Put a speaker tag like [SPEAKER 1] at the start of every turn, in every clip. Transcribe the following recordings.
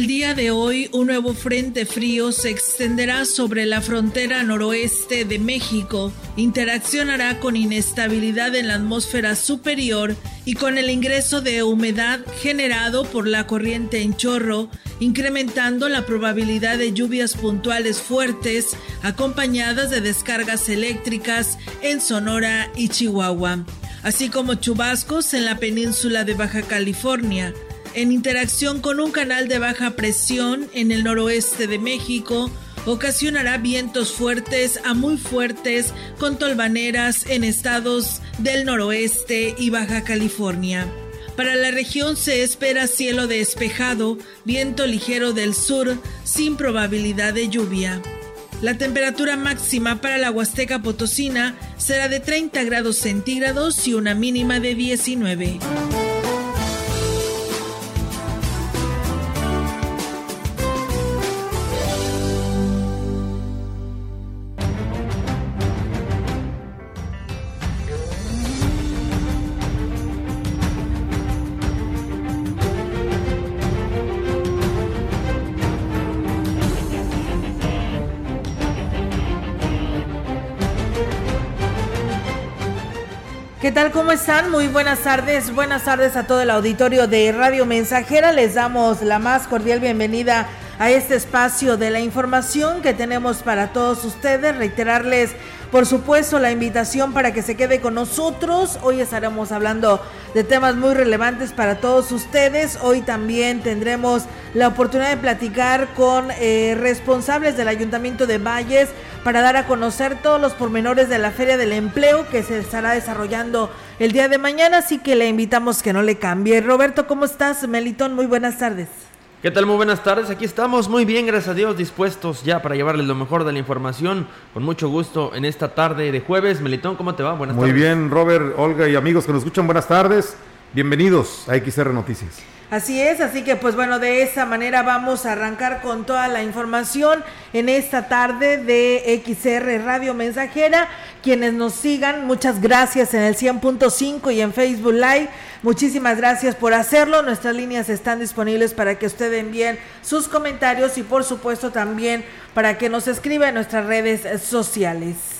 [SPEAKER 1] El día de hoy, un nuevo frente frío se extenderá sobre la frontera noroeste de México, interaccionará con inestabilidad en la atmósfera superior y con el ingreso de humedad generado por la corriente en chorro, incrementando la probabilidad de lluvias puntuales fuertes acompañadas de descargas eléctricas en Sonora y Chihuahua, así como chubascos en la península de Baja California en interacción con un canal de baja presión en el noroeste de México, ocasionará vientos fuertes a muy fuertes con tolvaneras en estados del noroeste y Baja California. Para la región se espera cielo despejado, viento ligero del sur, sin probabilidad de lluvia. La temperatura máxima para la Huasteca Potosina será de 30 grados centígrados y una mínima de 19. Tal? ¿Cómo están? Muy buenas tardes. Buenas tardes a todo el auditorio de Radio Mensajera. Les damos la más cordial bienvenida a este espacio de la información que tenemos para todos ustedes. Reiterarles, por supuesto, la invitación para que se quede con nosotros. Hoy estaremos hablando de temas muy relevantes para todos ustedes. Hoy también tendremos la oportunidad de platicar con eh, responsables del Ayuntamiento de Valles para dar a conocer todos los pormenores de la Feria del Empleo que se estará desarrollando el día de mañana, así que le invitamos que no le cambie. Roberto, ¿cómo estás? Melitón, muy buenas tardes.
[SPEAKER 2] ¿Qué tal? Muy buenas tardes. Aquí estamos muy bien, gracias a Dios, dispuestos ya para llevarles lo mejor de la información. Con mucho gusto en esta tarde de jueves. Melitón, ¿cómo te va?
[SPEAKER 3] Buenas muy tardes. Muy bien, Robert, Olga y amigos que nos escuchan, buenas tardes. Bienvenidos a XR Noticias.
[SPEAKER 1] Así es, así que pues bueno, de esa manera vamos a arrancar con toda la información en esta tarde de XR Radio Mensajera. Quienes nos sigan, muchas gracias en el 100.5 y en Facebook Live. Muchísimas gracias por hacerlo. Nuestras líneas están disponibles para que usted envíen sus comentarios y por supuesto también para que nos escriba en nuestras redes sociales.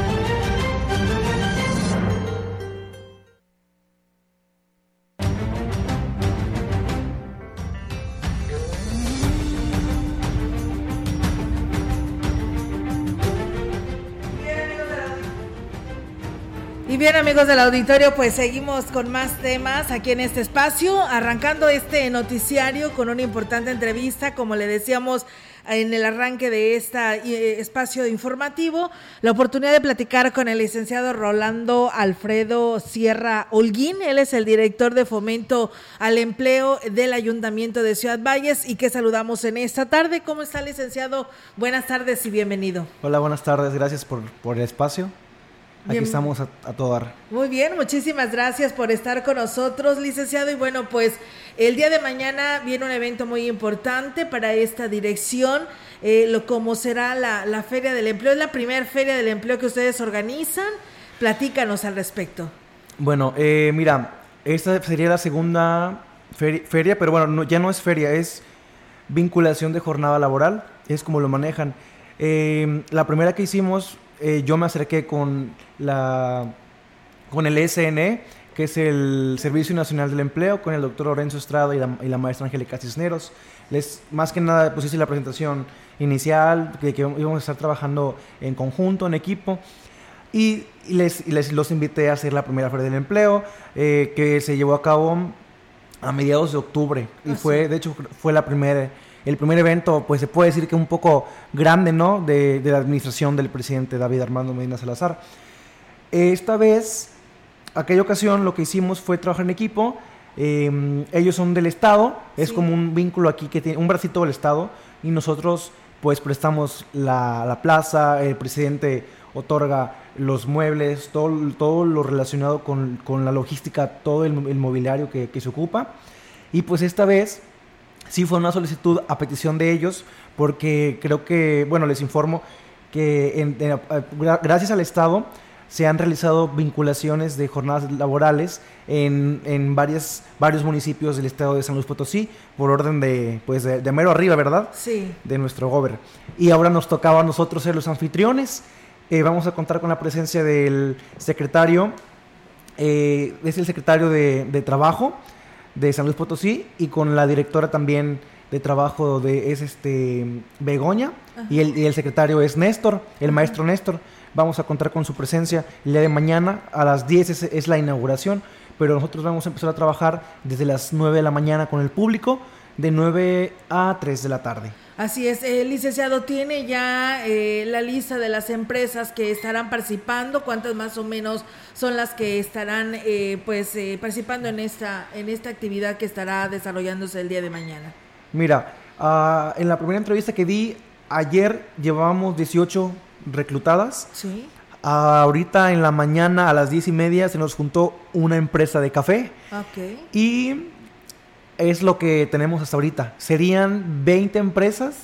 [SPEAKER 1] Amigos del auditorio, pues seguimos con más temas aquí en este espacio, arrancando este noticiario con una importante entrevista, como le decíamos en el arranque de este espacio informativo, la oportunidad de platicar con el licenciado Rolando Alfredo Sierra Holguín. Él es el director de fomento al empleo del Ayuntamiento de Ciudad Valles y que saludamos en esta tarde. ¿Cómo está, licenciado? Buenas tardes y bienvenido.
[SPEAKER 4] Hola, buenas tardes. Gracias por, por el espacio. Aquí estamos a, a, todo dar.
[SPEAKER 1] Muy bien, muchísimas gracias por estar con nosotros, licenciado. Y bueno, pues el día de mañana viene un evento muy importante para esta dirección, eh, lo como será la, la, Feria del Empleo. Es la primera Feria del Empleo que ustedes organizan. Platícanos al respecto.
[SPEAKER 4] Bueno, eh, mira, esta sería la segunda feria, feria pero bueno, ya no es feria, es vinculación de jornada laboral, es como lo manejan. Eh, la primera que hicimos eh, yo me acerqué con, la, con el SNE, que es el Servicio Nacional del Empleo, con el doctor Lorenzo Estrada y la, y la maestra Angélica Cisneros. Les, más que nada, pues hice la presentación inicial, de que íbamos a estar trabajando en conjunto, en equipo. Y, les, les, los invité a hacer la primera Feria del Empleo, eh, que se llevó a cabo a mediados de octubre. Y ah, fue, de hecho, fue la primera el primer evento, pues se puede decir que un poco grande, ¿no? De, de la administración del presidente David Armando Medina Salazar. Esta vez, aquella ocasión, lo que hicimos fue trabajar en equipo. Eh, ellos son del Estado, es sí. como un vínculo aquí que tiene un bracito del Estado y nosotros pues prestamos la, la plaza, el presidente otorga los muebles, todo, todo lo relacionado con, con la logística, todo el, el mobiliario que, que, se ocupa. Y pues esta vez sí fue una solicitud a petición de ellos, porque creo que, bueno, les informo que en, en, gracias al Estado se han realizado vinculaciones de jornadas laborales en, en varias, varios municipios del estado de San Luis Potosí, por orden de, pues de, de mero arriba, ¿verdad?
[SPEAKER 1] Sí.
[SPEAKER 4] De nuestro gober. Y ahora nos tocaba a nosotros ser los anfitriones. Eh, vamos a contar con la presencia del secretario, eh, es el secretario de, de Trabajo, de San Luis Potosí y con la directora también de trabajo de es este Begoña y el, y el, secretario es Néstor, el Ajá. maestro Néstor. Vamos a contar con su presencia el día de mañana a las 10 es, es, la inauguración, pero nosotros vamos a empezar a trabajar desde las 9 de la mañana con el público, de 9 a 3 de la tarde.
[SPEAKER 1] Así es, el licenciado tiene ya eh, la lista de las empresas que estarán participando, cuántas más o menos son las que estarán eh, pues eh, participando en esta en esta actividad que estará desarrollándose el día de mañana.
[SPEAKER 4] Mira, uh, en la primera entrevista que di ayer llevábamos 18 reclutadas.
[SPEAKER 1] Sí.
[SPEAKER 4] Uh, ahorita en la mañana a las 10 y media se nos juntó una empresa de café.
[SPEAKER 1] Okay.
[SPEAKER 4] Y es lo que tenemos hasta ahorita. Serían 20 empresas,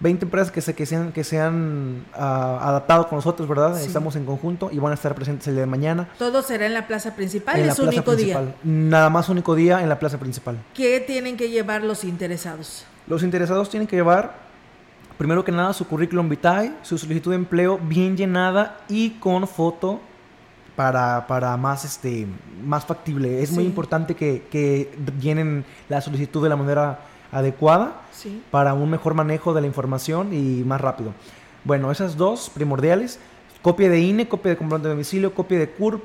[SPEAKER 4] 20 empresas que se, que que uh, adaptado con nosotros, ¿verdad? Sí. Estamos en conjunto y van a estar presentes el día de mañana.
[SPEAKER 1] ¿Todo será en la plaza principal?
[SPEAKER 4] En
[SPEAKER 1] ¿Es
[SPEAKER 4] plaza
[SPEAKER 1] único
[SPEAKER 4] principal.
[SPEAKER 1] día?
[SPEAKER 4] Nada más único día en la plaza principal.
[SPEAKER 1] ¿Qué tienen que llevar los interesados?
[SPEAKER 4] Los interesados tienen que llevar, primero que nada, su currículum vitae, su solicitud de empleo bien llenada y con foto para, para más, este, más factible. Es sí. muy importante que, que, llenen la solicitud de la manera adecuada
[SPEAKER 1] sí.
[SPEAKER 4] para un mejor manejo de la información y más rápido. Bueno, esas dos primordiales, copia de INE, copia de comprobante de domicilio, copia de CURP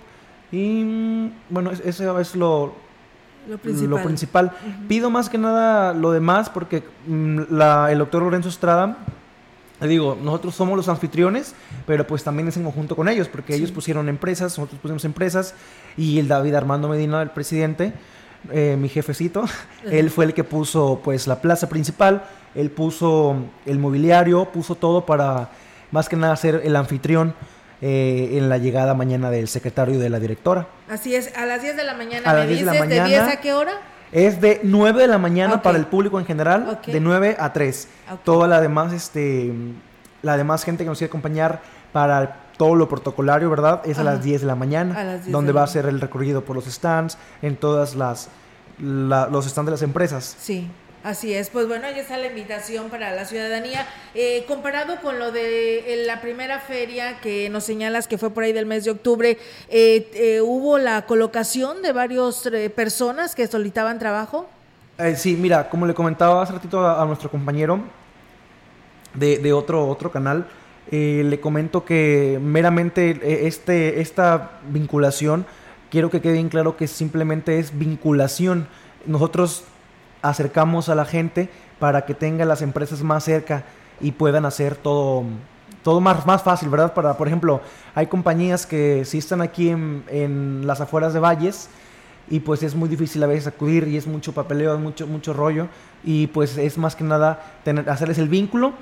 [SPEAKER 4] y bueno, eso es lo,
[SPEAKER 1] lo principal.
[SPEAKER 4] Lo principal. Uh -huh. Pido más que nada lo demás porque mm, la, el doctor Lorenzo Estrada digo, nosotros somos los anfitriones, pero pues también es en conjunto con ellos, porque sí. ellos pusieron empresas, nosotros pusimos empresas, y el David Armando Medina, el presidente, eh, mi jefecito, él fue el que puso pues la plaza principal, él puso el mobiliario, puso todo para más que nada ser el anfitrión eh, en la llegada mañana del secretario y de la directora.
[SPEAKER 1] Así es, a las 10 de la mañana,
[SPEAKER 4] a
[SPEAKER 1] ¿me
[SPEAKER 4] las 10
[SPEAKER 1] dices?
[SPEAKER 4] De, la mañana,
[SPEAKER 1] ¿De 10 a qué hora?
[SPEAKER 4] Es de 9 de la mañana okay. para el público en general, okay. de 9 a 3. Okay. Toda la demás, este, la demás gente que nos quiere acompañar para todo lo protocolario, ¿verdad? Es Ajá. a las 10 de la mañana, donde va a ser el recorrido por los stands, en todas las, la, los stands de las empresas.
[SPEAKER 1] Sí. Así es, pues bueno, ahí está la invitación para la ciudadanía. Eh, comparado con lo de la primera feria que nos señalas que fue por ahí del mes de octubre, eh, eh, ¿hubo la colocación de varias eh, personas que solicitaban trabajo?
[SPEAKER 4] Eh, sí, mira, como le comentaba hace ratito a, nuestro compañero de, de, otro, otro canal, Eh, le comento que meramente eh, este, esta vinculación, quiero que quede bien claro que simplemente es vinculación. Nosotros acercamos a la gente para que tenga las empresas más cerca y puedan hacer todo, todo más, más fácil, ¿verdad? Para, por ejemplo, hay compañías que sí están aquí en, en las afueras de Valles y pues es muy difícil a veces acudir y es mucho papeleo, mucho, mucho rollo y pues es más que nada tener, hacerles el vínculo.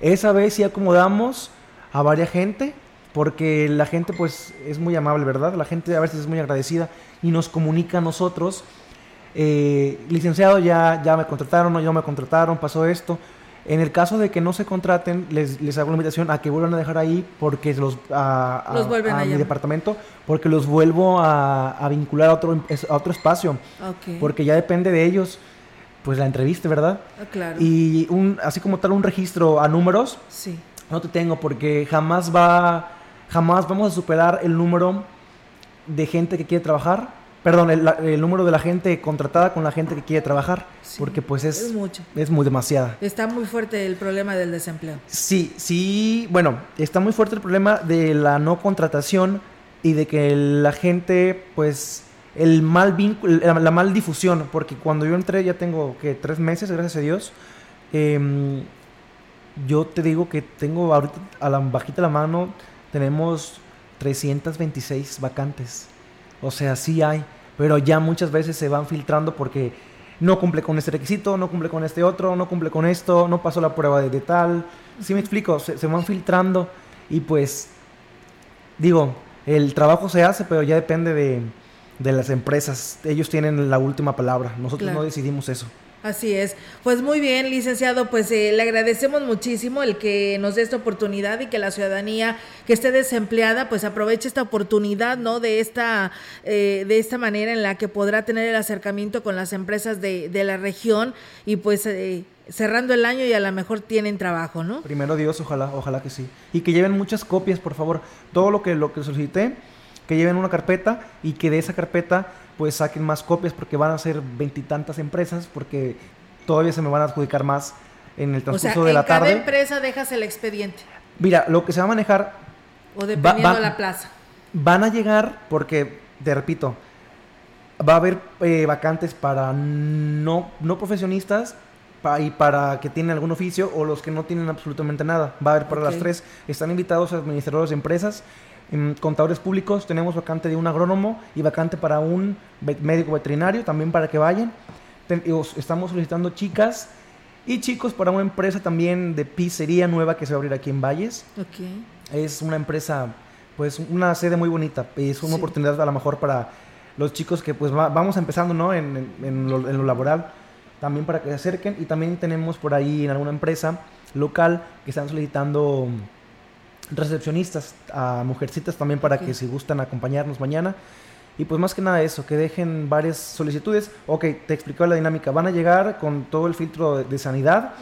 [SPEAKER 4] Esa vez sí acomodamos a varias gente porque la gente pues es muy amable, ¿verdad? La gente a veces es muy agradecida y nos comunica a nosotros, eh, licenciado, ya, ya me contrataron, no, ya me contrataron, pasó esto. En el caso de que no se contraten, les, les hago la invitación a que vuelvan a dejar ahí porque los, a,
[SPEAKER 1] Los vuelven
[SPEAKER 4] a
[SPEAKER 1] a
[SPEAKER 4] mi departamento, porque los vuelvo a, a vincular a otro, a otro espacio,
[SPEAKER 1] Ok.
[SPEAKER 4] porque ya depende de ellos, pues la entrevista, ¿verdad?
[SPEAKER 1] Ah, claro.
[SPEAKER 4] Y un, así como tal un registro a números,
[SPEAKER 1] Sí.
[SPEAKER 4] no te tengo porque jamás va, jamás vamos a superar el número de gente que quiere trabajar. Perdón, el, número de la gente contratada con la gente que quiere trabajar,
[SPEAKER 1] Sí,
[SPEAKER 4] porque pues es,
[SPEAKER 1] es mucho.
[SPEAKER 4] es muy demasiada.
[SPEAKER 1] Está muy fuerte el problema del desempleo.
[SPEAKER 4] Sí, sí, bueno, está muy fuerte el problema de la no contratación y de que la gente, pues, el mal vínculo, la, la mal difusión, porque cuando yo entré ya tengo que tres meses, gracias a Dios, em, yo te digo que tengo ahorita a la bajita la mano, tenemos 326 vacantes. O sea, sí hay, pero ya muchas veces se van filtrando porque no cumple con este requisito, no cumple con este otro, no cumple con esto, no pasó la prueba de, de tal. ¿Sí me explico? Se, se van filtrando y pues, digo, el trabajo se hace, pero ya depende de, de las empresas. Ellos tienen la última palabra. Nosotros
[SPEAKER 1] Claro.
[SPEAKER 4] no decidimos eso.
[SPEAKER 1] Así es. Pues muy bien, licenciado, pues eh, le agradecemos muchísimo el que nos dé esta oportunidad y que la ciudadanía que esté desempleada pues aproveche esta oportunidad, ¿no? De esta, eh, de esta manera en la que podrá tener el acercamiento con las empresas de, de la región y pues eh, cerrando el año y a lo mejor tienen trabajo, ¿no?
[SPEAKER 4] Primero Dios, ojalá, ojalá que sí. Y que lleven muchas copias, por favor. Todo lo que, lo que solicité, que lleven una carpeta y que de esa carpeta pues saquen más copias porque van a ser veintitantas empresas porque todavía se me van a adjudicar más en el
[SPEAKER 1] O
[SPEAKER 4] transcurso
[SPEAKER 1] sea,
[SPEAKER 4] de
[SPEAKER 1] en
[SPEAKER 4] la
[SPEAKER 1] cada
[SPEAKER 4] tarde.
[SPEAKER 1] empresa dejas el expediente
[SPEAKER 4] Mira, lo que se va a manejar
[SPEAKER 1] o dependiendo
[SPEAKER 4] va-
[SPEAKER 1] de la plaza.
[SPEAKER 4] van a llegar porque, te repito, va a haber eh, vacantes para no, no profesionistas pa- y para que tienen algún oficio o los que no tienen absolutamente nada. Va a haber para las tres. Están invitados administradores de empresas, em, contadores públicos. Tenemos vacante de un agrónomo y vacante para un médico veterinario también para que vayan. Estamos solicitando chicas y chicos para una empresa también de pizzería nueva que se va a abrir aquí en Valles.
[SPEAKER 1] Ok.
[SPEAKER 4] Es una empresa, pues una sede muy bonita. Es una
[SPEAKER 1] Sí.
[SPEAKER 4] oportunidad a lo mejor para los chicos que pues va- vamos empezando, ¿no? En, en- en lo, en lo laboral. También para que se acerquen. Y también tenemos por ahí en alguna empresa local que están solicitando recepcionistas a mujercitas también para que si gustan acompañarnos mañana. Y pues más que nada eso, que dejen varias solicitudes. Ok, te explicó la dinámica. Van a llegar con todo el filtro de, de sanidad.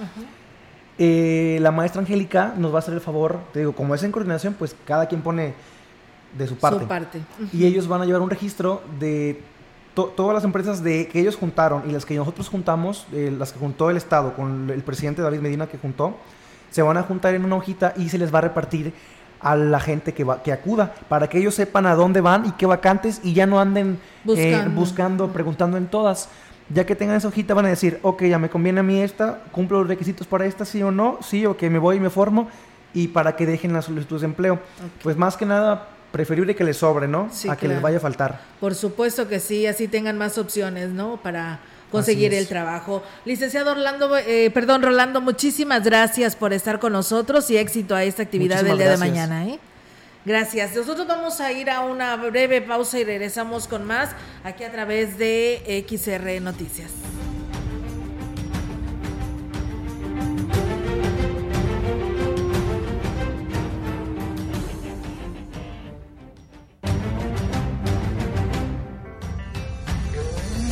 [SPEAKER 4] Eh, la maestra Angélica nos va a hacer el favor, te digo, como es en coordinación, pues cada quien pone de su parte.
[SPEAKER 1] Su parte.
[SPEAKER 4] Y ellos van a llevar un registro de to- todas las empresas de, que ellos juntaron y las que nosotros juntamos, eh, las que juntó el Estado con el presidente David Medina que juntó, se van a juntar en una hojita y se les va a repartir a la gente que, va, que acuda para que ellos sepan a dónde van y qué vacantes y ya no anden eh,
[SPEAKER 1] Buscando.
[SPEAKER 4] preguntando en todas. Ya que tengan esa hojita van a decir, ok, ya me conviene a mí esta, cumplo los requisitos para esta, sí o no, sí, o que me voy y me formo, y para que dejen las solicitudes de empleo. Pues más que nada, preferible que les sobre, ¿no?
[SPEAKER 1] Sí,
[SPEAKER 4] a que les vaya a faltar.
[SPEAKER 1] Por supuesto que sí, así tengan más opciones, ¿no? Para conseguir el trabajo. Licenciado Orlando, eh, perdón, Rolando, muchísimas gracias por estar con nosotros y éxito a esta actividad del día de mañana, ¿eh? Gracias. Nosotros vamos a ir a una breve pausa y regresamos con más aquí a través de XR Noticias.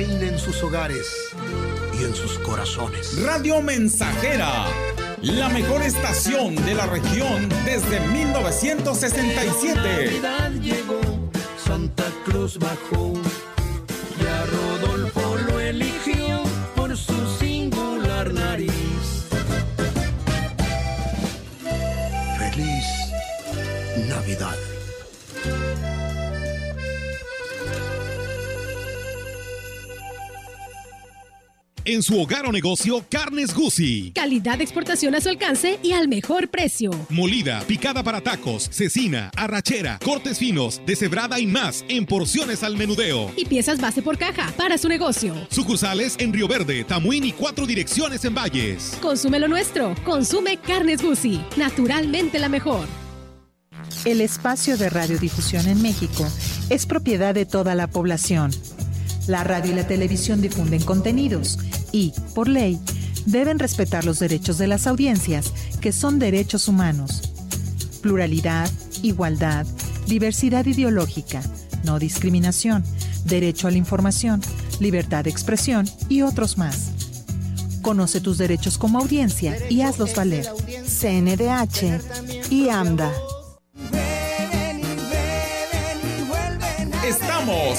[SPEAKER 5] reine en sus hogares y en sus corazones.
[SPEAKER 6] Radio Mensajera, la mejor estación de la región desde 1967.
[SPEAKER 7] Navidad llegó, Santa Cruz bajó y a Rodolfo lo eligió por su singular nariz.
[SPEAKER 5] Feliz Navidad.
[SPEAKER 8] En su hogar o negocio, Carnes Gucci.
[SPEAKER 9] Calidad de exportación a su alcance y al mejor precio.
[SPEAKER 8] Molida, picada para tacos, cecina, arrachera, cortes finos, deshebrada y más en porciones al menudeo.
[SPEAKER 9] Y piezas base por caja para su negocio.
[SPEAKER 8] Sucursales en Río Verde, Tamuín y cuatro direcciones en Valles.
[SPEAKER 9] Consume lo nuestro. Consume Carnes Gucci. Naturalmente la mejor.
[SPEAKER 10] El espacio de radiodifusión en México es propiedad de toda la población. La radio y la televisión difunden contenidos y, por ley, deben respetar los derechos de las audiencias, que son derechos humanos. Pluralidad, igualdad, diversidad ideológica, no discriminación, derecho a la información, libertad de expresión y otros más. Conoce tus derechos como audiencia y hazlos valer. CNDH y AMDA.
[SPEAKER 6] Estamos,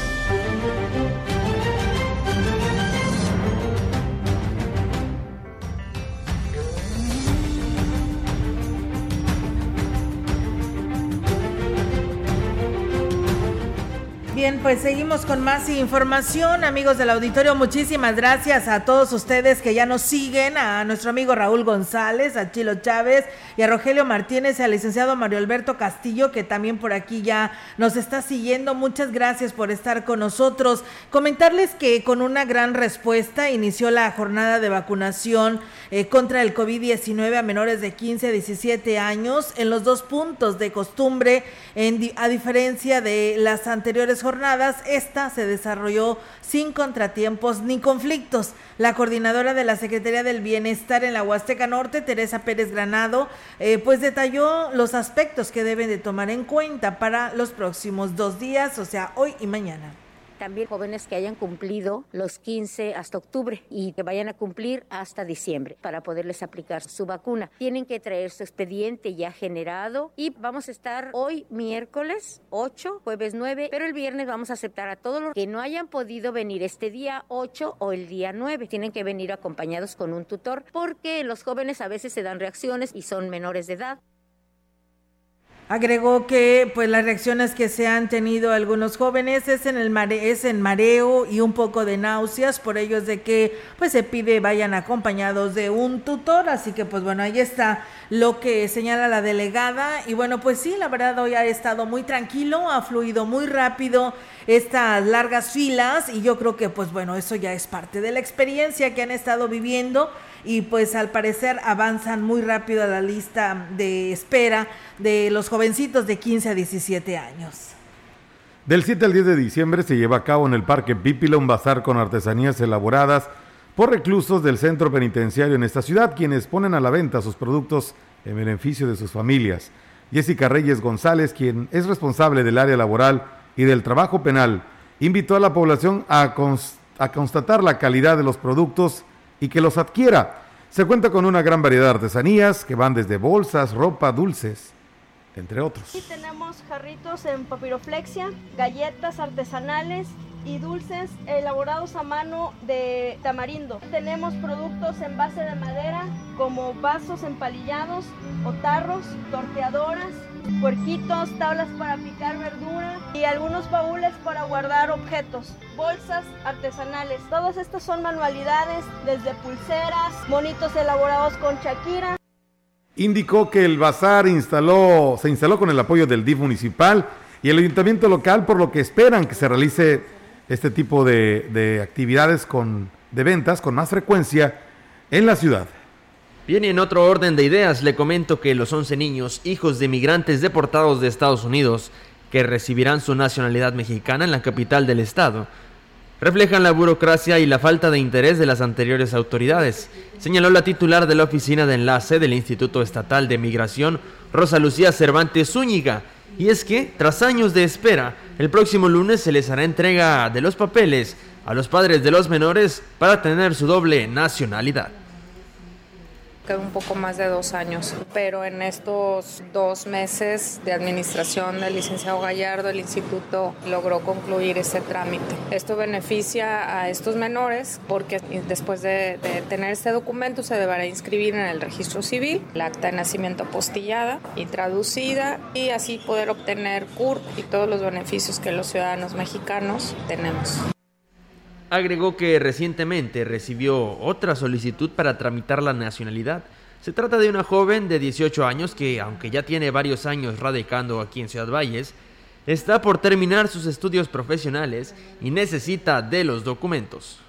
[SPEAKER 1] Bien, pues seguimos con más información, amigos del auditorio. Muchísimas gracias a todos ustedes que ya nos siguen, a nuestro amigo Raúl González, a Chilo Chávez y a Rogelio Martínez y al licenciado Mario Alberto Castillo, que también por aquí ya nos está siguiendo. Muchas gracias por estar con nosotros. Comentarles que con una gran respuesta inició la jornada de vacunación eh, contra el COVID-19 a menores de 15 a 17 años en los dos puntos de costumbre, a diferencia de las anteriores jornadas, esta se desarrolló sin contratiempos ni conflictos. La coordinadora de la Secretaría del Bienestar en la Huasteca Norte, Teresa Pérez Granado, eh, pues detalló los aspectos que deben de tomar en cuenta para los próximos dos días, o sea, hoy y mañana.
[SPEAKER 11] También jóvenes que hayan cumplido los 15 hasta octubre y que vayan a cumplir hasta diciembre para poderles aplicar su vacuna. Tienen que traer su expediente ya generado y vamos a estar hoy miércoles 8, jueves 9, pero el viernes vamos a aceptar a todos los que no hayan podido venir este día 8 o el día 9. Tienen que venir acompañados con un tutor porque los jóvenes a veces se dan reacciones y son menores de edad.
[SPEAKER 1] Agregó que pues las reacciones que se han tenido algunos jóvenes es en el mare es en mareo y un poco de náuseas, por ello es de que pues se pide vayan acompañados de un tutor, así que pues bueno, ahí está lo que señala la delegada. Y bueno, pues sí, la verdad hoy ha estado muy tranquilo, ha fluido muy rápido estas largas filas y yo creo que pues bueno, eso ya es parte de la experiencia que han estado viviendo y pues al parecer avanzan muy rápido a la lista de espera de los jovencitos de 15 a 17 años.
[SPEAKER 3] Del 7 al 10 de diciembre se lleva a cabo en el Parque Pípila un bazar con artesanías elaboradas por reclusos del centro penitenciario en esta ciudad, quienes ponen a la venta sus productos en beneficio de sus familias. Jessica Reyes González, quien es responsable del área laboral y del trabajo penal, invitó a la población a, cons- a constatar la calidad de los productos y que los adquiera. Se cuenta con una gran variedad de artesanías que van desde bolsas, ropa, dulces, entre otros.
[SPEAKER 12] Aquí tenemos jarritos en papiroflexia, galletas artesanales y dulces elaborados a mano de tamarindo. Tenemos productos en base de madera como vasos empalillados o tarros, torteadoras, puerquitos, tablas para picar verdura y algunos baúles para guardar objetos, bolsas artesanales. Todas estas son manualidades desde pulseras, monitos elaborados con Shakira.
[SPEAKER 3] indicó que el bazar instaló, se instaló con el apoyo del DIF municipal y el ayuntamiento local, por lo que esperan que se realice este tipo de, de actividades con, de ventas con más frecuencia en la ciudad.
[SPEAKER 2] Bien, y en otro orden de ideas, le comento que los 11 niños, hijos de migrantes deportados de Estados Unidos, que recibirán su nacionalidad mexicana en la capital del estado, reflejan la burocracia y la falta de interés de las anteriores autoridades, señaló la titular de la oficina de enlace del Instituto Estatal de Migración, Rosa Lucía Cervantes Zúñiga. Y es que, tras años de espera, el próximo lunes se les hará entrega de los papeles a los padres de los menores para tener su doble nacionalidad
[SPEAKER 13] un poco más de dos años, pero en estos dos meses de administración del licenciado Gallardo, el instituto logró concluir ese trámite. Esto beneficia a estos menores porque después de, de tener este documento se deberá inscribir en el registro civil, la acta de nacimiento apostillada y traducida y así poder obtener CURP y todos los beneficios que los ciudadanos mexicanos tenemos.
[SPEAKER 2] Agregó que recientemente recibió otra solicitud para tramitar la nacionalidad. Se trata de una joven de 18 años que, aunque ya tiene varios años radicando aquí en Ciudad Valles, está por terminar sus estudios profesionales y necesita de los documentos.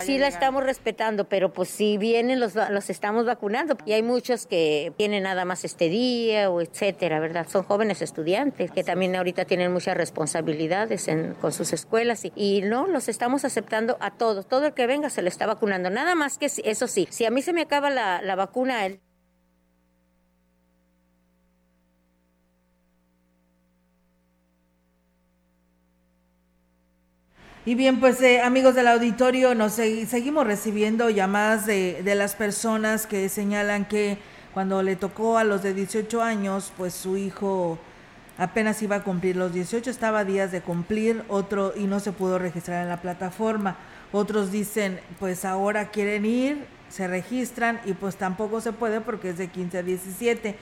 [SPEAKER 11] Sí la estamos respetando, pero pues si vienen los, los estamos vacunando y hay muchos que tienen nada más este día o etcétera, ¿verdad? Son jóvenes estudiantes que también ahorita tienen muchas responsabilidades en, con sus escuelas y, y, no, los estamos aceptando a todos. Todo el que venga se le está vacunando. Nada más que eso sí, si a mí se me acaba la, la vacuna el
[SPEAKER 1] Y bien, pues eh, amigos del auditorio, nos seguimos recibiendo llamadas de, de, las personas que señalan que cuando le tocó a los de 18 años, pues su hijo apenas iba a cumplir los 18, estaba días de cumplir, otro y no se pudo registrar en la plataforma. Otros dicen, pues ahora quieren ir, se registran y pues tampoco se puede porque es de 15 a 17.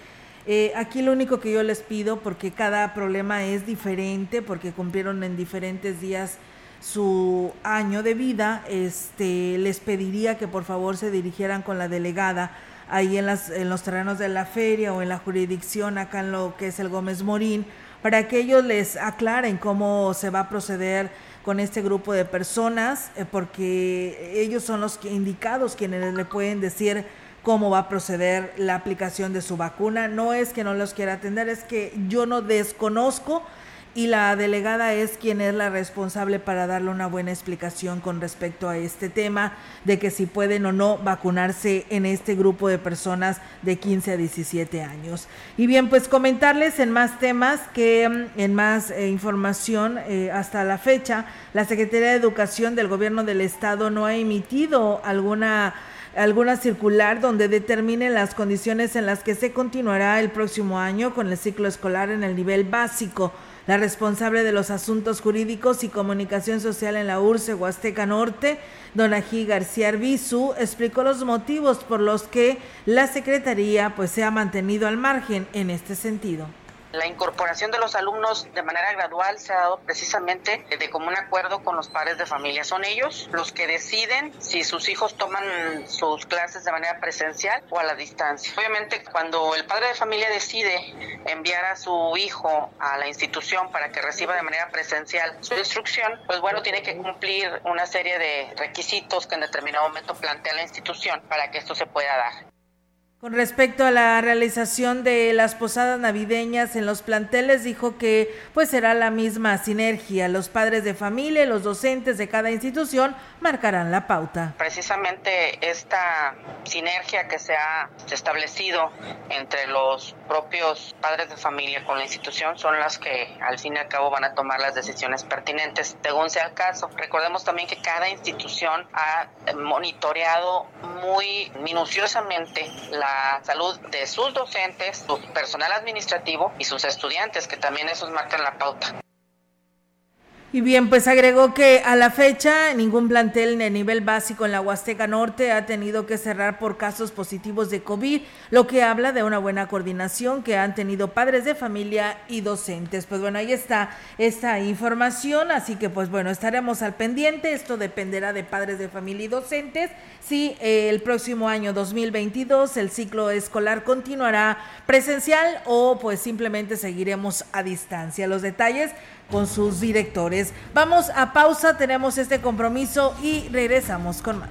[SPEAKER 1] Eh, aquí lo único que yo les pido, porque cada problema es diferente, porque cumplieron en diferentes días su año de vida, este, les pediría que por favor se dirigieran con la delegada ahí en, las, en los terrenos de la feria o en la jurisdicción acá en lo que es el Gómez Morín, para que ellos les aclaren cómo se va a proceder con este grupo de personas, eh, porque ellos son los indicados quienes le pueden decir cómo va a proceder la aplicación de su vacuna. No es que no los quiera atender, es que yo no desconozco y la delegada es quien es la responsable para darle una buena explicación con respecto a este tema de que si pueden o no vacunarse en este grupo de personas de 15 a 17 años. Y bien, pues comentarles en más temas que mm, en más eh, información eh, hasta la fecha, la Secretaría de Educación del Gobierno del Estado no ha emitido alguna alguna circular donde determine las condiciones en las que se continuará el próximo año con el ciclo escolar en el nivel básico. La responsable de los asuntos jurídicos y comunicación social en la URSE Huasteca Norte, Donají García Arbizu, explicó los motivos por los que la Secretaría pues, se ha mantenido al margen en este sentido.
[SPEAKER 14] La incorporación de los alumnos de manera gradual se ha dado precisamente de común acuerdo con los padres de familia. Son ellos los que deciden si sus hijos toman sus clases de manera presencial o a la distancia. Obviamente, cuando el padre de familia decide enviar a su hijo a la institución para que reciba de manera presencial su instrucción, pues bueno, tiene que cumplir una serie de requisitos que en determinado momento plantea la institución para que esto se pueda dar.
[SPEAKER 1] Con respecto a la realización de las posadas navideñas en los planteles, dijo que pues será la misma sinergia. Los padres de familia los docentes de cada institución marcarán la pauta.
[SPEAKER 14] Precisamente esta sinergia que se ha establecido entre los propios padres de familia con la institución son las que al fin y al cabo van a tomar las decisiones pertinentes según sea el caso. Recordemos también que cada institución ha monitoreado muy minuciosamente la salud de sus docentes, su personal administrativo y sus estudiantes, que también esos marcan la pauta.
[SPEAKER 1] Y bien, pues agregó que a la fecha ningún plantel de nivel básico en la Huasteca Norte ha tenido que cerrar por casos positivos de COVID, lo que habla de una buena coordinación que han tenido padres de familia y docentes. Pues bueno, ahí está esta información, así que pues bueno, estaremos al pendiente. Esto dependerá de padres de familia y docentes. Si eh, el próximo año 2022 el ciclo escolar continuará presencial o pues simplemente seguiremos a distancia. Los detalles con sus directores. Vamos a pausa, tenemos este compromiso y regresamos con más.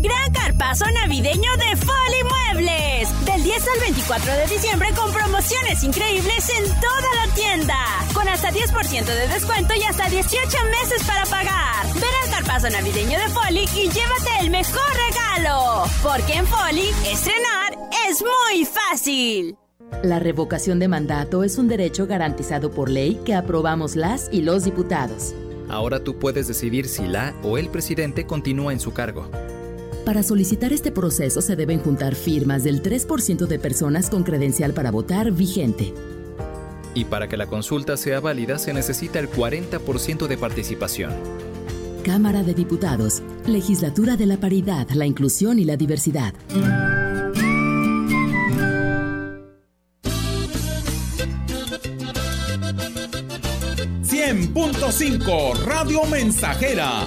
[SPEAKER 15] Gran carpazo navideño de Foli Muebles. Del 10 al 24 de diciembre con promociones increíbles en toda la tienda. Con hasta 10% de descuento y hasta 18 meses para pagar. Ven al carpazo navideño de Foli y llévate el mejor regalo. Porque en Foli, estrenar es muy fácil.
[SPEAKER 16] La revocación de mandato es un derecho garantizado por ley que aprobamos las y los diputados.
[SPEAKER 17] Ahora tú puedes decidir si la o el presidente continúa en su cargo.
[SPEAKER 16] Para solicitar este proceso se deben juntar firmas del 3% de personas con credencial para votar vigente.
[SPEAKER 17] Y para que la consulta sea válida se necesita el 40% de participación.
[SPEAKER 16] Cámara de Diputados, Legislatura de la Paridad, la Inclusión y la Diversidad.
[SPEAKER 6] ...100.5 Radio Mensajera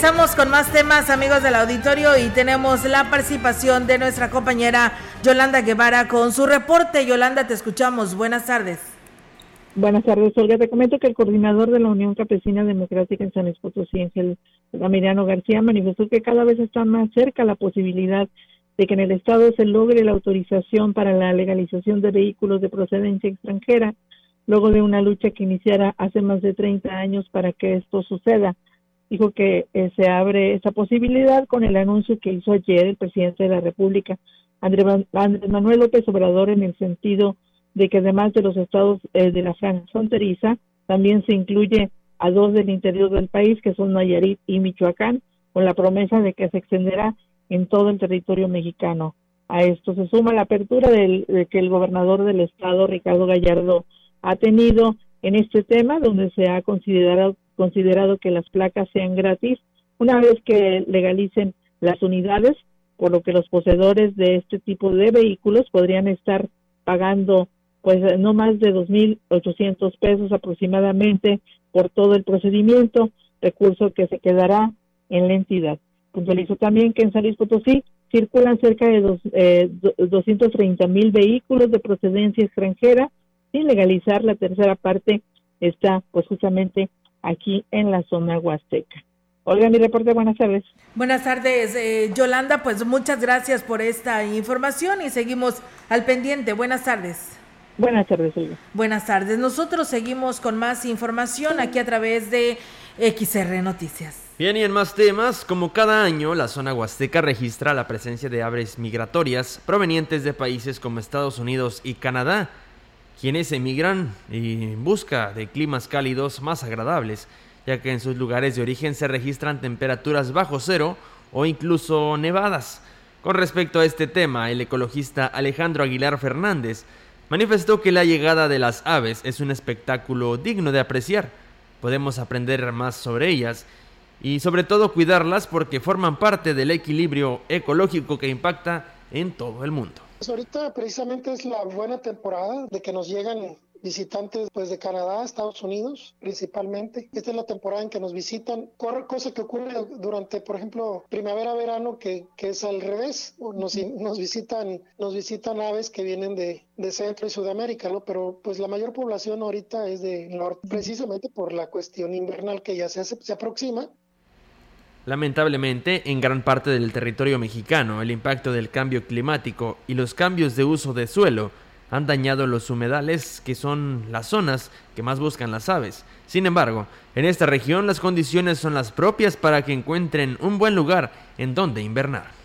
[SPEAKER 1] Regresamos con más temas, amigos del auditorio, y tenemos la participación de nuestra compañera Yolanda Guevara con su reporte. Yolanda, te escuchamos. Buenas tardes.
[SPEAKER 18] Buenas tardes, Olga. Te comento que el coordinador de la Unión Campesina Democrática en San Luis Potosí, Ángel Ramiriano García, manifestó que cada vez está más cerca la posibilidad de que en el Estado se logre la autorización para la legalización de vehículos de procedencia extranjera, luego de una lucha que iniciara hace más de 30 años para que esto suceda. Dijo que eh, se abre esa posibilidad con el anuncio que hizo ayer el presidente de la República, Andrés Manuel López Obrador, en el sentido de que además de los estados eh, de la franja fronteriza, también se incluye a dos del interior del país, que son Nayarit y Michoacán, con la promesa de que se extenderá en todo el territorio mexicano. A esto se suma la apertura del, de que el gobernador del estado, Ricardo Gallardo, ha tenido en este tema, donde se ha considerado, considerado que las placas sean gratis una vez que legalicen las unidades, por lo que los poseedores de este tipo de vehículos podrían estar pagando pues no más de 2.800 pesos aproximadamente por todo el procedimiento, recurso que se quedará en la entidad. Puntualizo también que en San Luis Potosí circulan cerca de dos, eh, 230 mil vehículos de procedencia extranjera sin legalizar. La tercera parte está pues justamente aquí en la zona huasteca. Olga, mi reporte, buenas tardes.
[SPEAKER 1] Buenas tardes, eh, Yolanda, pues muchas gracias por esta información y seguimos al pendiente. Buenas tardes.
[SPEAKER 18] Buenas tardes, Olga.
[SPEAKER 1] Buenas tardes. Nosotros seguimos con más información aquí a través de XR Noticias.
[SPEAKER 2] Bien, y en más temas, como cada año, la zona huasteca registra la presencia de aves migratorias provenientes de países como Estados Unidos y Canadá, quienes emigran en busca de climas cálidos más agradables ya que en sus lugares de origen se registran temperaturas bajo cero o incluso nevadas. Con respecto a este tema, el ecologista Alejandro Aguilar Fernández manifestó que la llegada de las aves es un espectáculo digno de apreciar. Podemos aprender más sobre ellas y sobre todo cuidarlas porque forman parte del equilibrio ecológico que impacta en todo el mundo.
[SPEAKER 19] Pues ahorita precisamente es la buena temporada de que nos llegan visitantes pues de Canadá, Estados Unidos principalmente. Esta es la temporada en que nos visitan, cosa que ocurre durante, por ejemplo, primavera-verano que, que, es al revés, nos, nos, visitan nos visitan aves que vienen de, de Centro y Sudamérica, ¿no? Pero pues la mayor población ahorita es de norte, precisamente por la cuestión invernal que ya se, se aproxima
[SPEAKER 2] Lamentablemente, en gran parte del territorio mexicano, el impacto del cambio climático y los cambios de uso de suelo han dañado los humedales, que son las zonas que más buscan las aves. Sin embargo, en esta región las condiciones son las propias para que encuentren un buen lugar en donde invernar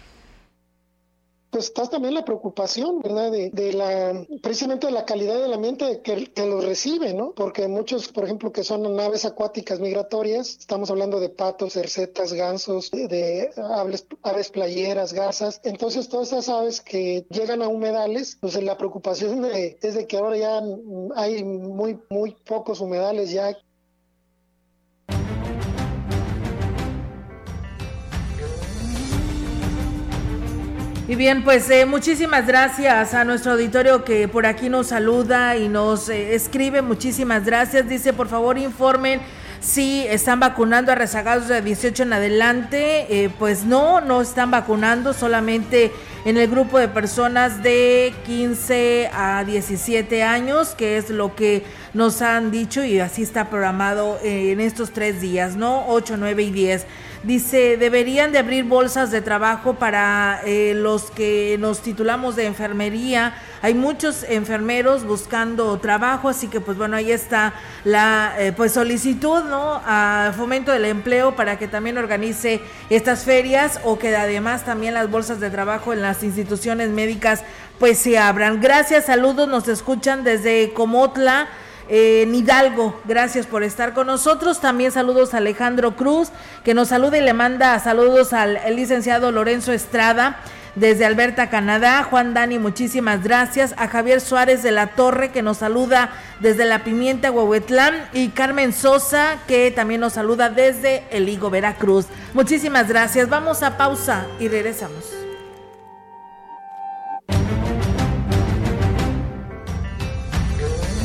[SPEAKER 19] pues está también la preocupación, ¿verdad? De, la, precisamente de la calidad del ambiente que, que lo recibe, ¿no? Porque muchos, por ejemplo, que son aves acuáticas migratorias, estamos hablando de patos, cercetas, gansos, de, aves, aves, playeras, garzas, entonces todas esas aves que llegan a humedales, pues la preocupación es de que ahora ya hay muy, muy pocos humedales ya
[SPEAKER 1] Y bien, pues eh, muchísimas gracias a nuestro auditorio que por aquí nos saluda y nos eh, escribe. Muchísimas gracias. Dice, por favor, informen si están vacunando a rezagados de 18 en adelante. Eh, pues no, no están vacunando, solamente en el grupo de personas de 15 a 17 años, que es lo que nos han dicho y así está programado en estos tres días, ¿no? 8, 9 y 10. Dice, deberían de abrir bolsas de trabajo para eh, los que nos titulamos de enfermería. Hay muchos enfermeros buscando trabajo, así que pues bueno, ahí está la eh, pues solicitud, ¿no? A fomento del empleo para que también organice estas ferias o que además también las bolsas de trabajo en las instituciones médicas pues se abran. Gracias, saludos, nos escuchan desde Comotla en Hidalgo. Gracias por estar con nosotros. También saludos a Alejandro Cruz, que nos saluda y le manda saludos al licenciado Lorenzo Estrada desde Alberta, Canadá. Juan Dani, muchísimas gracias. A Javier Suárez de la Torre, que nos saluda desde La Pimienta, Huehuetlán. Y Carmen Sosa, que también nos saluda desde El Higo, Veracruz. Muchísimas gracias. Vamos a pausa y regresamos.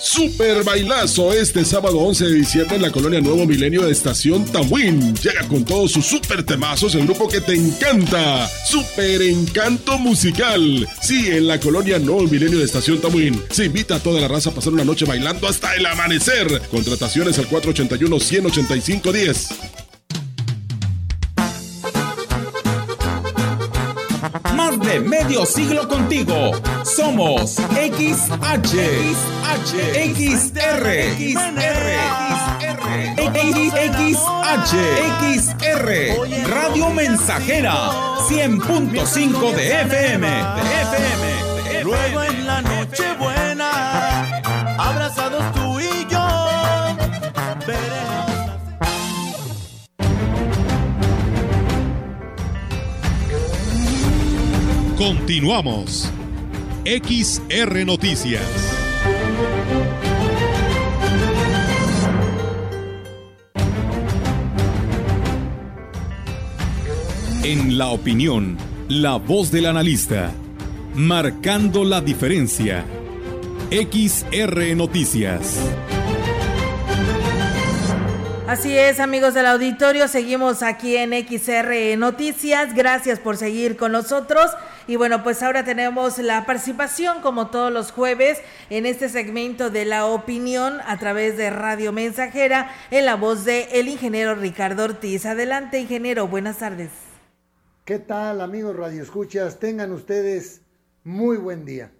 [SPEAKER 20] Super bailazo este sábado 11 de diciembre en la colonia Nuevo Milenio de Estación Tamuín. Llega con todos sus super temazos el grupo que te encanta. Super Encanto Musical. Sí, en la colonia Nuevo Milenio de Estación Tamuín. Se invita a toda la raza a pasar una noche bailando hasta el amanecer. Contrataciones al 481-185-10.
[SPEAKER 6] Más de medio siglo contigo. Somos XH, XH, XR, XR, XH, XR, Radio Mensajera, 100.5 de FM, de FM.
[SPEAKER 21] Luego en la noche
[SPEAKER 8] Continuamos. XR Noticias. En la opinión, la voz del analista, marcando la diferencia. XR Noticias.
[SPEAKER 1] Así es, amigos del auditorio, seguimos aquí en XR Noticias. Gracias por seguir con nosotros. Y bueno, pues ahora tenemos la participación, como todos los jueves, en este segmento de la opinión a través de Radio Mensajera, en la voz de el ingeniero Ricardo Ortiz. Adelante, ingeniero, buenas tardes.
[SPEAKER 22] ¿Qué tal, amigos Radio Escuchas? Tengan ustedes muy buen día.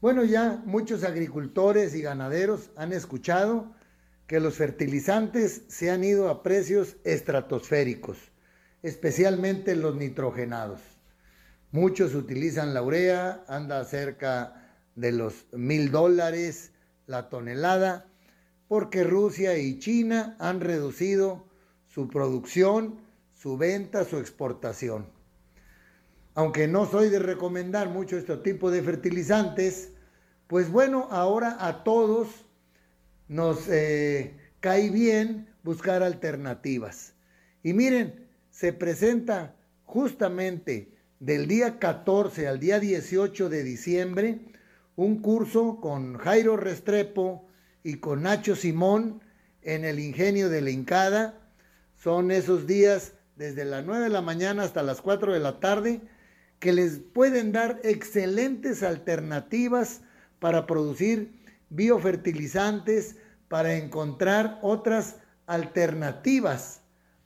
[SPEAKER 22] Bueno, ya muchos agricultores y ganaderos han escuchado que los fertilizantes se han ido a precios estratosféricos, especialmente los nitrogenados. Muchos utilizan la urea, anda cerca de los mil dólares la tonelada, porque Rusia y China han reducido su producción, su venta, su exportación. Aunque no soy de recomendar mucho este tipo de fertilizantes, pues bueno, ahora a todos nos eh, cae bien buscar alternativas. Y miren, se presenta justamente del día 14 al día 18 de diciembre un curso con Jairo Restrepo y con Nacho Simón en el ingenio de la Incada. Son esos días desde las 9 de la mañana hasta las 4 de la tarde que les pueden dar excelentes alternativas para producir biofertilizantes, para encontrar otras alternativas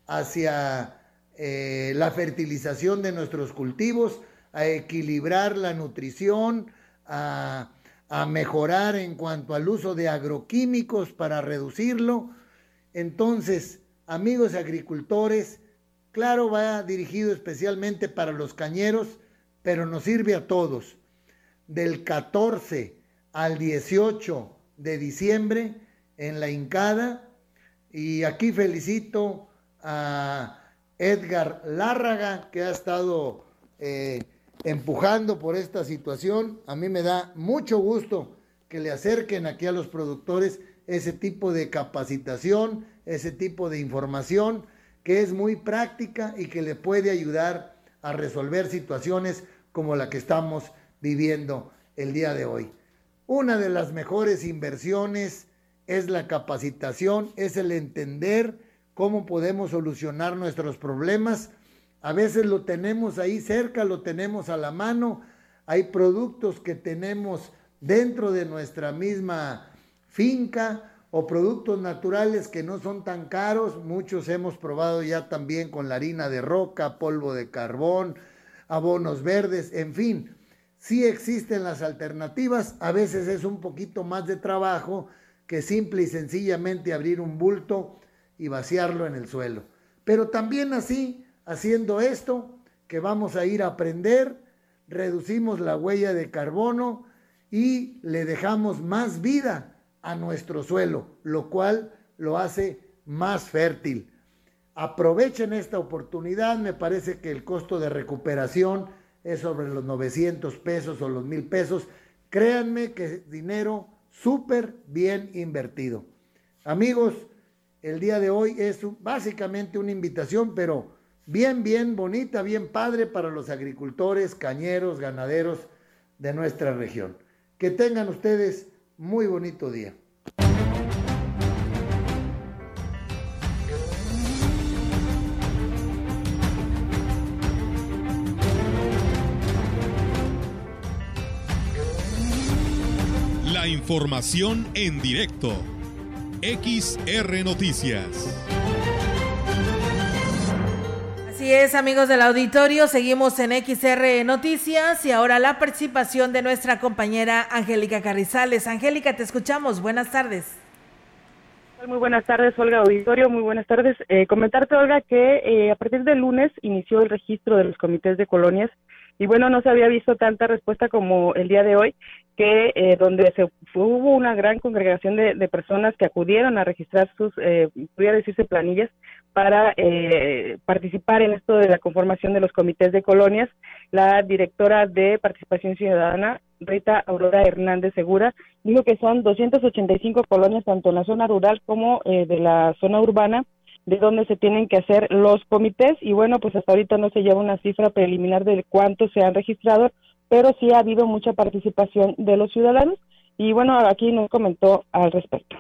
[SPEAKER 22] hacia eh, la fertilización de nuestros cultivos, a equilibrar la nutrición, a, a mejorar en cuanto al uso de agroquímicos para reducirlo. Entonces, amigos agricultores, claro, va dirigido especialmente para los cañeros, pero nos sirve a todos. Del 14 al 18 de diciembre en la Incada, y aquí felicito a Edgar Lárraga, que ha estado eh, empujando por esta situación. A mí me da mucho gusto que le acerquen aquí a los productores ese tipo de capacitación, ese tipo de información que es muy práctica y que le puede ayudar a resolver situaciones como la que estamos viviendo el día de hoy. Una de las mejores inversiones es la capacitación, es el entender cómo podemos solucionar nuestros problemas. A veces lo tenemos ahí cerca, lo tenemos a la mano. Hay productos que tenemos dentro de nuestra misma finca o productos naturales que no son tan caros. Muchos hemos probado ya también con la harina de roca, polvo de carbón, abonos verdes, en fin. Sí existen las alternativas, a veces es un poquito más de trabajo que simple y sencillamente abrir un bulto y vaciarlo en el suelo. Pero también así, haciendo esto, que vamos a ir a aprender, reducimos la huella de carbono y le dejamos más vida a nuestro suelo, lo cual lo hace más fértil. Aprovechen esta oportunidad, me parece que el costo de recuperación es sobre los 900 pesos o los 1000 pesos. Créanme que es dinero súper bien invertido. Amigos, el día de hoy es básicamente una invitación, pero bien, bien bonita, bien padre para los agricultores, cañeros, ganaderos de nuestra región. Que tengan ustedes muy bonito día.
[SPEAKER 8] La información en directo. XR Noticias.
[SPEAKER 1] Así es, amigos del auditorio, seguimos en XR Noticias y ahora la participación de nuestra compañera Angélica Carrizales. Angélica, te escuchamos. Buenas tardes.
[SPEAKER 23] Muy buenas tardes, Olga Auditorio. Muy buenas tardes. Eh, comentarte, Olga, que eh, a partir del lunes inició el registro de los comités de colonias y bueno, no se había visto tanta respuesta como el día de hoy, que eh, donde se hubo una gran congregación de, personas que acudieron a registrar sus, eh, pudiera decirse, planillas para eh, participar en esto de la conformación de los comités de colonias. La directora de Participación Ciudadana, Rita Aurora Hernández Segura, dijo que son 285 colonias, tanto en la zona rural como eh, de la zona urbana, de donde se tienen que hacer los comités. Y bueno, pues hasta ahorita no se lleva una cifra preliminar de cuántos se han registrado, pero sí ha habido mucha participación de los ciudadanos. Y bueno, aquí nos comentó al respecto.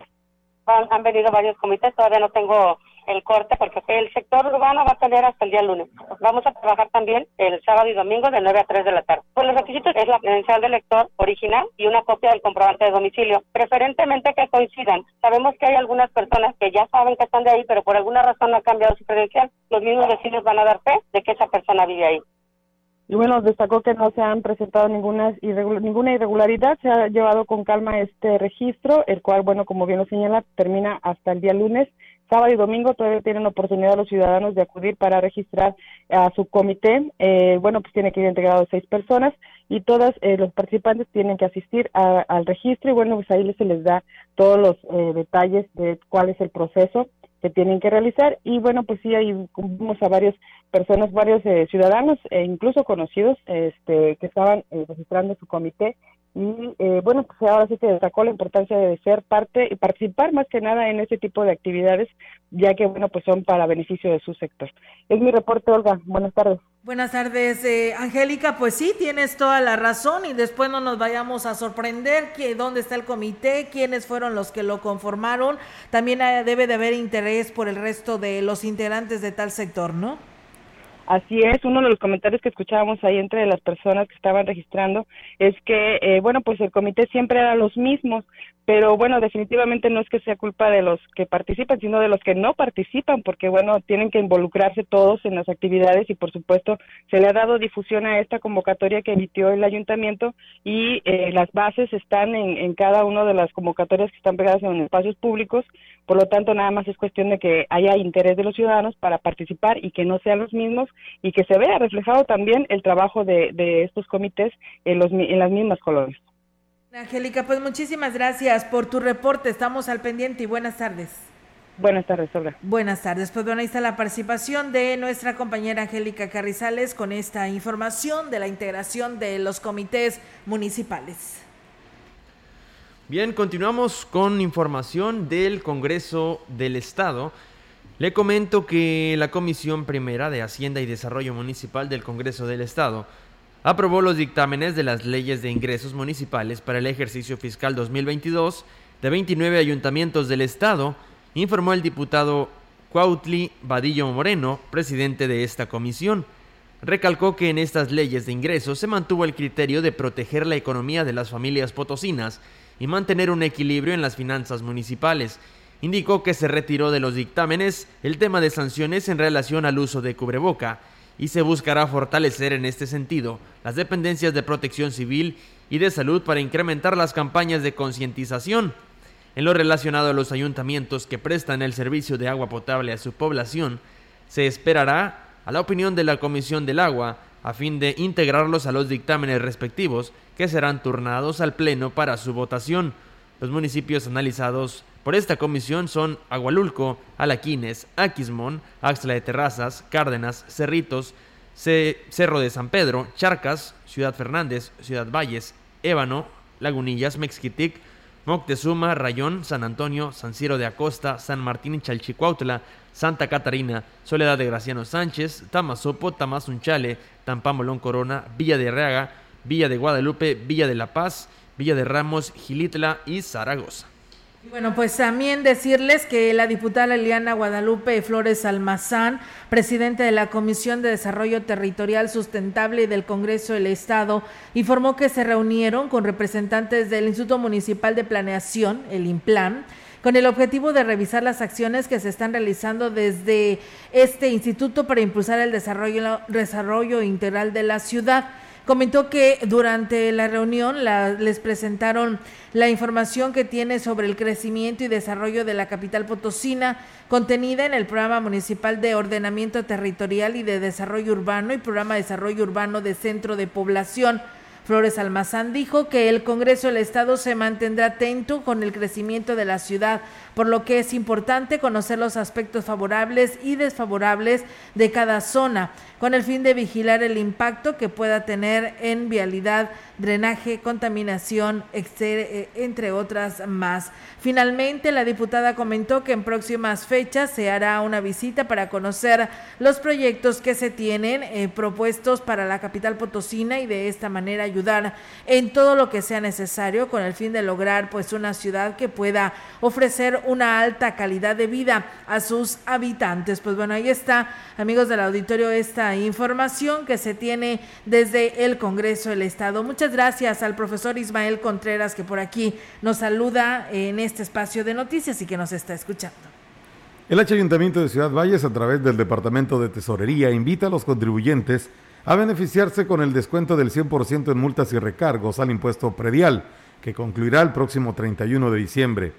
[SPEAKER 24] Han venido varios comités, todavía no tengo el corte porque el sector urbano va a tener hasta el día lunes. Vamos a trabajar también el sábado y domingo de 9 a 3 de la tarde. Pues los requisitos es la credencial del lector original y una copia del comprobante de domicilio, preferentemente que coincidan. Sabemos que hay algunas personas que ya saben que están de ahí, pero por alguna razón no han cambiado su credencial. Los mismos vecinos van a dar fe de que esa persona vive ahí.
[SPEAKER 23] Y bueno, destacó que no se han presentado ninguna, ninguna irregularidad, se ha llevado con calma este registro, el cual, bueno, como bien lo señala, termina hasta el día lunes. Sábado y domingo todavía tienen oportunidad los ciudadanos de acudir para registrar a su comité. Eh, bueno, pues tiene que ir integrado seis personas y todos eh, los participantes tienen que asistir a, al registro y bueno, pues ahí se les da todos los eh, detalles de cuál es el proceso que tienen que realizar. Y bueno pues sí ahí vimos a varias personas varios eh, ciudadanos e incluso conocidos este que estaban eh, registrando su comité y eh, bueno pues ahora sí se destacó la importancia de ser parte y participar más que nada en este tipo de actividades ya que bueno pues son para beneficio de su sector es mi reporte Olga buenas tardes
[SPEAKER 1] Buenas tardes, eh, Angélica. Pues sí, tienes toda la razón y después no nos vayamos a sorprender que dónde está el comité, quiénes fueron los que lo conformaron. También eh, debe de haber interés por el resto de los integrantes de tal sector, ¿no?
[SPEAKER 23] Así es, uno de los comentarios que escuchábamos ahí entre las personas que estaban registrando es que, eh, bueno, pues el comité siempre era los mismos, pero bueno, definitivamente no es que sea culpa de los que participan, sino de los que no participan, porque bueno, tienen que involucrarse todos en las actividades y por supuesto se le ha dado difusión a esta convocatoria que emitió el ayuntamiento y eh, las bases están en, en cada una de las convocatorias que están pegadas en espacios públicos, por lo tanto nada más es cuestión de que haya interés de los ciudadanos para participar y que no sean los mismos y que se vea reflejado también el trabajo de, de estos comités en, los, en las mismas colonias.
[SPEAKER 1] Angélica, pues muchísimas gracias por tu reporte. Estamos al pendiente y buenas tardes.
[SPEAKER 23] Buenas tardes, Olga.
[SPEAKER 1] Buenas tardes. Pues bueno, ahí está la participación de nuestra compañera Angélica Carrizales con esta información de la integración de los comités municipales.
[SPEAKER 2] Bien, continuamos con información del Congreso del Estado. Le comento que la Comisión Primera de Hacienda y Desarrollo Municipal del Congreso del Estado aprobó los dictámenes de las leyes de ingresos municipales para el ejercicio fiscal 2022 de 29 ayuntamientos del Estado, informó el diputado Cuautli Vadillo Moreno, presidente de esta comisión. Recalcó que en estas leyes de ingresos se mantuvo el criterio de proteger la economía de las familias potosinas y mantener un equilibrio en las finanzas municipales. Indicó que se retiró de los dictámenes el tema de sanciones en relación al uso de cubreboca y se buscará fortalecer en este sentido las dependencias de protección civil y de salud para incrementar las campañas de concientización. En lo relacionado a los ayuntamientos que prestan el servicio de agua potable a su población, se esperará a la opinión de la Comisión del Agua a fin de integrarlos a los dictámenes respectivos que serán turnados al Pleno para su votación. Los municipios analizados por esta comisión son Agualulco, Alaquines, Aquismón, Axla de Terrazas, Cárdenas, Cerritos, Cerro de San Pedro, Charcas, Ciudad Fernández, Ciudad Valles, Ébano, Lagunillas, Mexquitic, Moctezuma, Rayón, San Antonio, San Ciro de Acosta, San Martín y Chalchicuautla, Santa Catarina, Soledad de Graciano Sánchez, Tamazopo, Tamazunchale, Tampamolón Corona, Villa de Reaga, Villa de Guadalupe, Villa de La Paz, Villa de Ramos, Gilitla y Zaragoza.
[SPEAKER 1] Bueno, pues también decirles que la diputada Eliana Guadalupe Flores Almazán, presidente de la Comisión de Desarrollo Territorial Sustentable del Congreso del Estado, informó que se reunieron con representantes del Instituto Municipal de Planeación, el IMPLAN, con el objetivo de revisar las acciones que se están realizando desde este instituto para impulsar el desarrollo, desarrollo integral de la ciudad. Comentó que durante la reunión les presentaron la información que tiene sobre el crecimiento y desarrollo de la capital potosina, contenida en el Programa Municipal de Ordenamiento Territorial y de Desarrollo Urbano y Programa de Desarrollo Urbano de Centro de Población. Flores Almazán dijo que el Congreso del Estado se mantendrá atento con el crecimiento de la ciudad, por lo que es importante conocer los aspectos favorables y desfavorables de cada zona, con el fin de vigilar el impacto que pueda tener en vialidad, drenaje, contaminación, eh, entre otras más. Finalmente, la diputada comentó que en próximas fechas se hará una visita para conocer los proyectos que se tienen eh, propuestos para la capital potosina y de esta manera ayudar en todo lo que sea necesario con el fin de lograr pues una ciudad que pueda ofrecer una alta calidad de vida a sus habitantes. Pues bueno, ahí está, amigos del auditorio, esta información que se tiene desde el Congreso del Estado. Muchas gracias al profesor Ismael Contreras que por aquí nos saluda en este espacio de noticias y que nos está escuchando.
[SPEAKER 25] El H Ayuntamiento de Ciudad Valles, a través del Departamento de Tesorería, invita a los contribuyentes a beneficiarse con el descuento del 100% en multas y recargos al impuesto predial, que concluirá el próximo 31 de diciembre.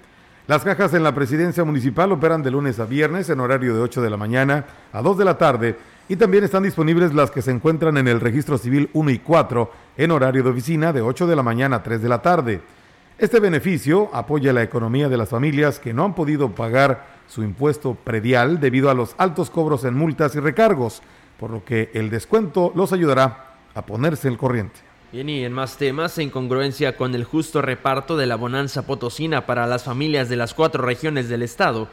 [SPEAKER 25] Las cajas en la presidencia municipal operan de lunes a viernes en horario de 8 de la mañana a 2 de la tarde y también están disponibles las que se encuentran en el registro civil 1 y 4 en horario de oficina de 8 de la mañana a 3 de la tarde. Este beneficio apoya la economía de las familias que no han podido pagar su impuesto predial debido a los altos cobros en multas y recargos, por lo que el descuento los ayudará a ponerse el corriente.
[SPEAKER 2] Bien, y en más temas, en congruencia con el justo reparto de la bonanza potosina para las familias de las cuatro regiones del estado,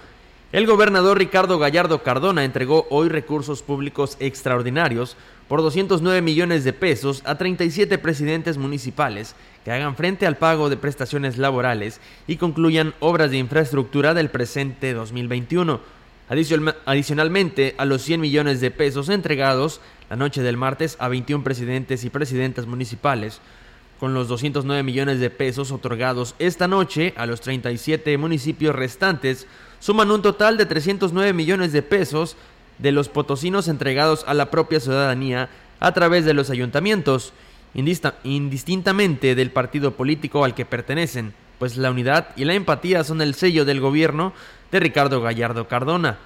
[SPEAKER 2] el gobernador Ricardo Gallardo Cardona entregó hoy recursos públicos extraordinarios por 209 millones de pesos a 37 presidentes municipales que hagan frente al pago de prestaciones laborales y concluyan obras de infraestructura del presente 2021. Adicionalmente, a los 100 millones de pesos entregados la noche del martes a 21 presidentes y presidentas municipales, con los 209 millones de pesos otorgados esta noche a los 37 municipios restantes, suman un total de 309 millones de pesos de los potosinos entregados a la propia ciudadanía a través de los ayuntamientos, indistintamente del partido político al que pertenecen, pues la unidad y la empatía son el sello del gobierno de Ricardo Gallardo Cardona.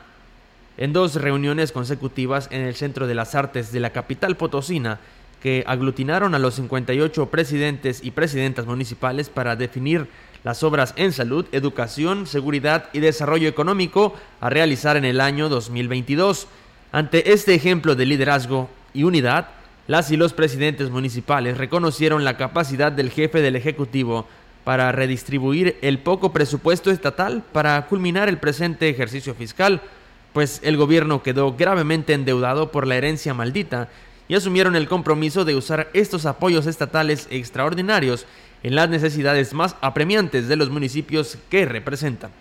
[SPEAKER 2] En dos reuniones consecutivas en el Centro de las Artes de la capital potosina, que aglutinaron a los 58 presidentes y presidentas municipales para definir las obras en salud, educación, seguridad y desarrollo económico a realizar en el año 2022. Ante este ejemplo de liderazgo y unidad, las y los presidentes municipales reconocieron la capacidad del jefe del Ejecutivo para redistribuir el poco presupuesto estatal para culminar el presente ejercicio fiscal, pues el gobierno quedó gravemente endeudado por la herencia maldita y asumieron el compromiso de usar estos apoyos estatales extraordinarios en las necesidades más apremiantes de los municipios que representan.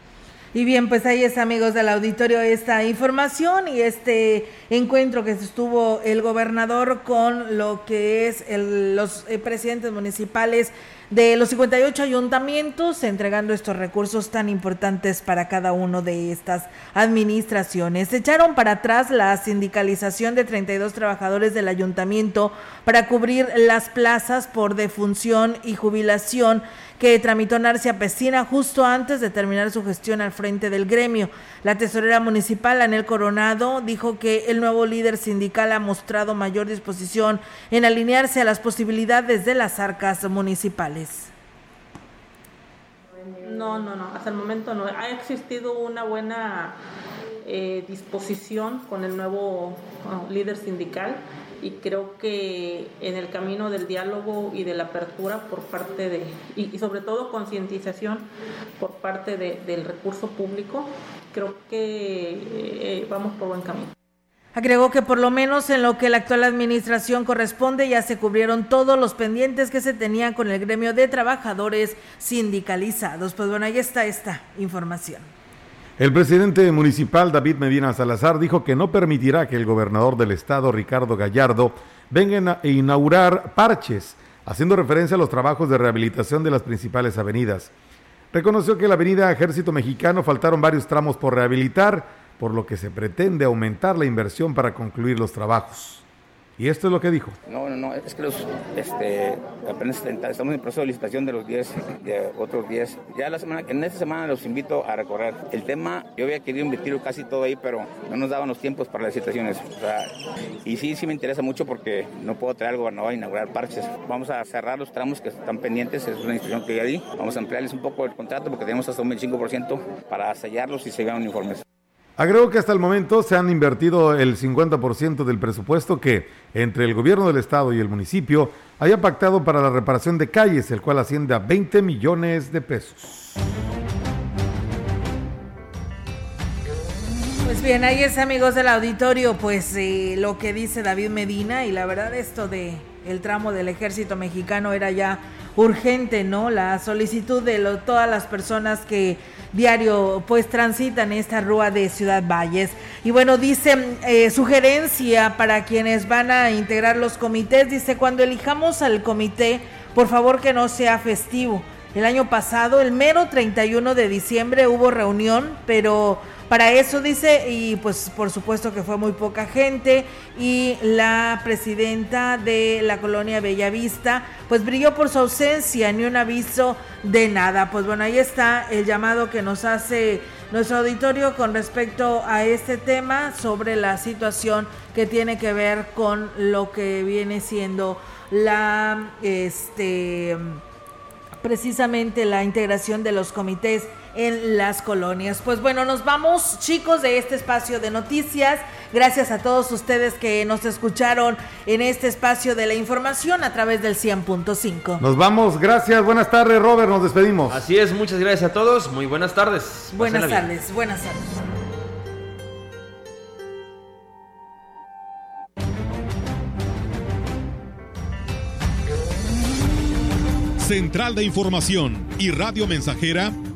[SPEAKER 1] Y bien, pues ahí es amigos del auditorio esta información y este encuentro que estuvo el gobernador con lo que es los eh, presidentes municipales de los 58 ayuntamientos entregando estos recursos tan importantes para cada uno de estas administraciones. echaron para atrás la sindicalización de 32 trabajadores del ayuntamiento para cubrir las plazas por defunción y jubilación que tramitó Narcia Pesina justo antes de terminar su gestión al frente del gremio. La tesorera municipal, Anel Coronado, dijo que el nuevo líder sindical ha mostrado mayor disposición en alinearse a las posibilidades de las arcas municipales
[SPEAKER 26] No, no, no, hasta el momento no. Ha existido una buena eh, disposición con el nuevo líder sindical y creo que en el camino del diálogo y de la apertura por parte de, y, sobre todo concientización por parte del recurso público, creo que eh, vamos por buen camino.
[SPEAKER 1] Agregó que por lo menos en lo que la actual administración corresponde ya se cubrieron todos los pendientes que se tenían con el gremio de trabajadores sindicalizados. Pues bueno, ahí está esta información.
[SPEAKER 25] El presidente municipal David Medina Salazar dijo que no permitirá que el gobernador del estado, Ricardo Gallardo, venga a inaugurar parches, haciendo referencia a los trabajos de rehabilitación de las principales avenidas. Reconoció que la avenida Ejército Mexicano faltaron varios tramos por rehabilitar, por lo que se pretende aumentar la inversión para concluir los trabajos. Y esto es lo que dijo.
[SPEAKER 27] No, no, no, es que los, este, apenas estamos en proceso de licitación de los 10, de otros 10. Ya la semana, en esta semana los invito a recorrer. El tema, yo había querido invertir casi todo ahí, pero no nos daban los tiempos para las licitaciones. Y sí, sí me interesa mucho porque no puedo traer al gobernador a inaugurar parches. Vamos a cerrar los tramos que están pendientes, es una instrucción que ya di. Vamos a ampliarles un poco el contrato porque tenemos hasta un 25% para sellarlos y se vean uniformes.
[SPEAKER 25] Agregó que hasta el momento se han invertido el 50% del presupuesto que, entre el gobierno del estado y el municipio, haya pactado para la reparación de calles, el cual asciende a 20 millones de pesos.
[SPEAKER 1] Pues bien, ahí es amigos del auditorio, pues eh, lo que dice David Medina y la verdad esto de el tramo del ejército mexicano era ya urgente, ¿no? La solicitud de todas las personas que diario pues transitan esta rúa de Ciudad Valles. Y bueno, dice eh, sugerencia para quienes van a integrar los comités, dice cuando elijamos al comité, por favor que no sea festivo. El año pasado, el mero 31 de diciembre, hubo reunión, pero para eso dice, y pues por supuesto que fue muy poca gente, y la presidenta de la colonia Bellavista, pues brilló por su ausencia, ni un aviso de nada. Pues bueno, ahí está el llamado que nos hace nuestro auditorio con respecto a este tema sobre la situación que tiene que ver con lo que viene siendo la, este, precisamente la integración de los comités en las colonias. Pues bueno, nos vamos chicos de este espacio de noticias. Gracias a todos ustedes que nos escucharon en este espacio de la información a través del 100.5.
[SPEAKER 25] Nos vamos, gracias, buenas tardes Robert, nos despedimos.
[SPEAKER 2] Así es, muchas gracias a todos, muy buenas tardes.
[SPEAKER 1] Buenas tardes, buenas tardes.
[SPEAKER 8] Central de Información y Radio Mensajera